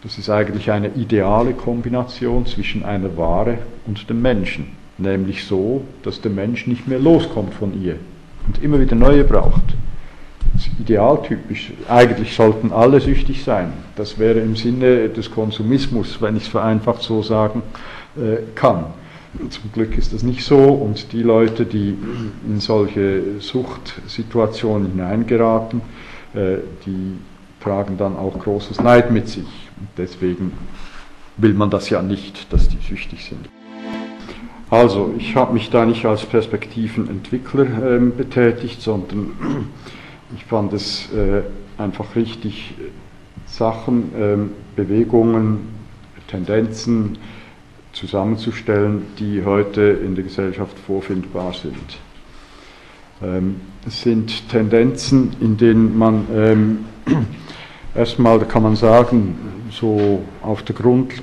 Das ist eigentlich eine ideale Kombination zwischen einer Ware und dem Menschen. Nämlich so, dass der Mensch nicht mehr loskommt von ihr und immer wieder neue braucht. Das ist idealtypisch. Eigentlich sollten alle süchtig sein. Das wäre im Sinne des Konsumismus, wenn ich es vereinfacht so sagen äh, kann. Zum Glück ist das nicht so und die Leute, die in solche Suchtsituationen hineingeraten, äh, die tragen dann auch großes Leid mit sich. Und deswegen will man das ja nicht, dass die süchtig sind. Also, ich habe mich da nicht als Perspektivenentwickler äh, betätigt, sondern ich fand es äh, einfach richtig, Sachen, äh, Bewegungen, Tendenzen zusammenzustellen, die heute in der Gesellschaft vorfindbar sind. Ähm, es sind Tendenzen, in denen man ähm, erstmal, da kann man sagen, so auf der Grund,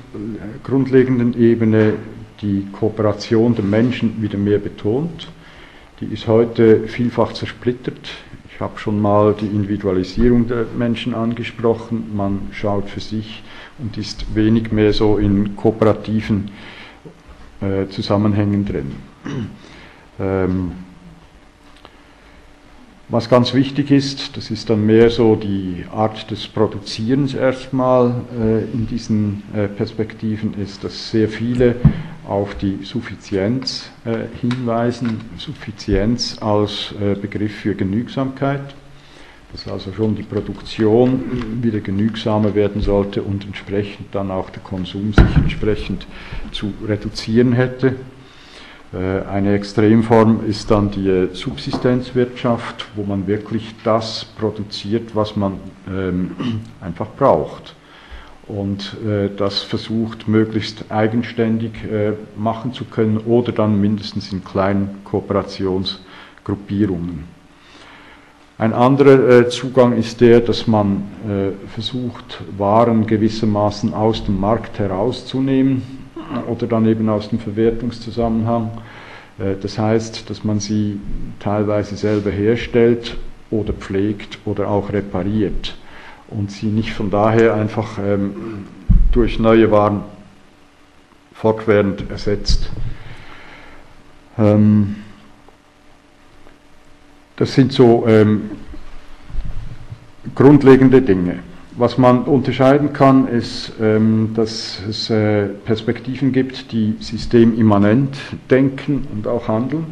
grundlegenden Ebene die Kooperation der Menschen wieder mehr betont. Die ist heute vielfach zersplittert. Ich habe schon mal die Individualisierung der Menschen angesprochen. Man schaut für sich und ist wenig mehr so in kooperativen äh, Zusammenhängen drin. Ähm, was ganz wichtig ist, das ist dann mehr so die Art des Produzierens erstmal äh, in diesen äh, Perspektiven, ist, dass sehr viele auf die Suffizienz äh, hinweisen. Suffizienz als äh, Begriff für Genügsamkeit, dass also schon die Produktion wieder genügsamer werden sollte und entsprechend dann auch der Konsum sich entsprechend zu reduzieren hätte. Äh, eine Extremform ist dann die äh, Subsistenzwirtschaft, wo man wirklich das produziert, was man ähm, einfach braucht. Und äh, das versucht möglichst eigenständig äh, machen zu können oder dann mindestens in kleinen Kooperationsgruppierungen. Ein anderer äh, Zugang ist der, dass man äh, versucht, Waren gewissermaßen aus dem Markt herauszunehmen oder dann eben aus dem Verwertungszusammenhang. Äh, das heißt, dass man sie teilweise selber herstellt oder pflegt oder auch repariert und sie nicht von daher einfach ähm, durch neue Waren fortwährend ersetzt. Ähm, das sind so ähm, grundlegende Dinge. Was man unterscheiden kann, ist, ähm, dass es äh, Perspektiven gibt, die systemimmanent denken und auch handeln,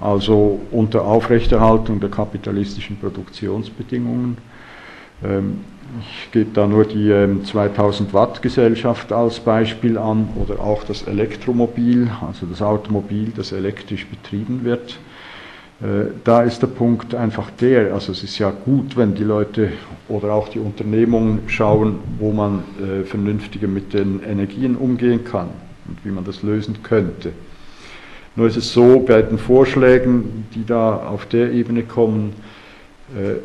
also unter Aufrechterhaltung der kapitalistischen Produktionsbedingungen. Ich gebe da nur die 2000 ähm, Watt Gesellschaft als Beispiel an oder auch das Elektromobil, also das Automobil, das elektrisch betrieben wird. Äh, da ist der Punkt einfach der, also es ist ja gut, wenn die Leute oder auch die Unternehmungen schauen, wo man äh, vernünftiger mit den Energien umgehen kann und wie man das lösen könnte. Nur ist es so, bei den Vorschlägen, die da auf der Ebene kommen, äh,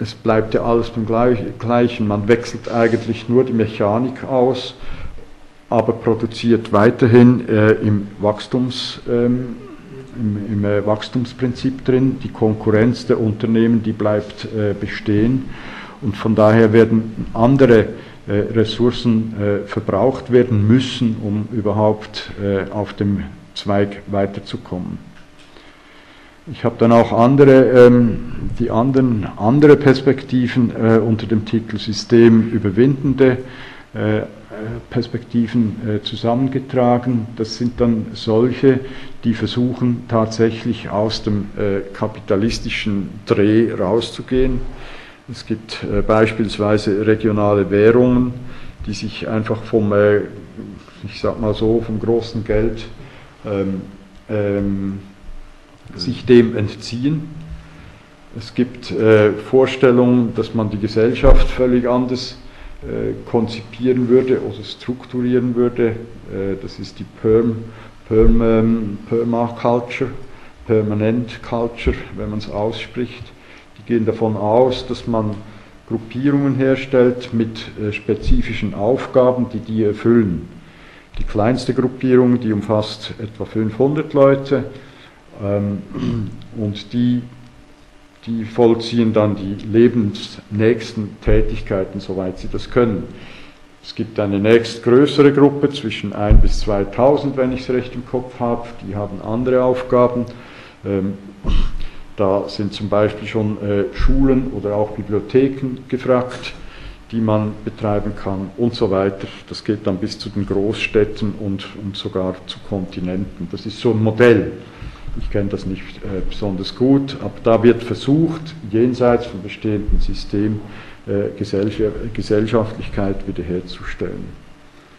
es bleibt ja alles beim Gleichen. Man wechselt eigentlich nur die Mechanik aus, aber produziert weiterhin äh, im Wachstums. Ähm, im, im äh, Wachstumsprinzip drin. Die Konkurrenz der Unternehmen, die bleibt äh, bestehen. Und von daher werden andere äh, Ressourcen äh, verbraucht werden müssen, um überhaupt äh, auf dem Zweig weiterzukommen. Ich habe dann auch andere, ähm, die anderen, andere Perspektiven äh, unter dem Titel System überwindende Perspektiven äh, zusammengetragen. Das sind dann solche, die versuchen tatsächlich aus dem äh, kapitalistischen Dreh rauszugehen. Es gibt äh, beispielsweise regionale Währungen, die sich einfach vom, ich sag mal so, vom großen Geld ähm, ähm, sich dem entziehen. Es gibt äh, Vorstellungen, dass man die Gesellschaft völlig anders äh, konzipieren würde oder strukturieren würde. Äh, das ist die Perm, Perm, ähm, Permaculture, Permanent Culture, wenn man es ausspricht. Die gehen davon aus, dass man Gruppierungen herstellt mit äh, spezifischen Aufgaben, die die erfüllen. die kleinste Gruppierung, die umfasst etwa 500 Leute und die, die vollziehen dann die lebensnächsten Tätigkeiten, soweit sie das können. Es gibt eine nächstgrößere Gruppe zwischen 1 bis 2000, wenn ich es recht im Kopf habe, die haben andere Aufgaben. Ähm, da sind zum Beispiel schon äh, Schulen oder auch Bibliotheken gefragt, die man betreiben kann und so weiter. Das geht dann bis zu den Großstädten und, und sogar zu Kontinenten. Das ist so ein Modell. Ich kenne das nicht äh, besonders gut, aber da wird versucht, jenseits vom bestehenden System äh, Gesellschaftlichkeit wiederherzustellen.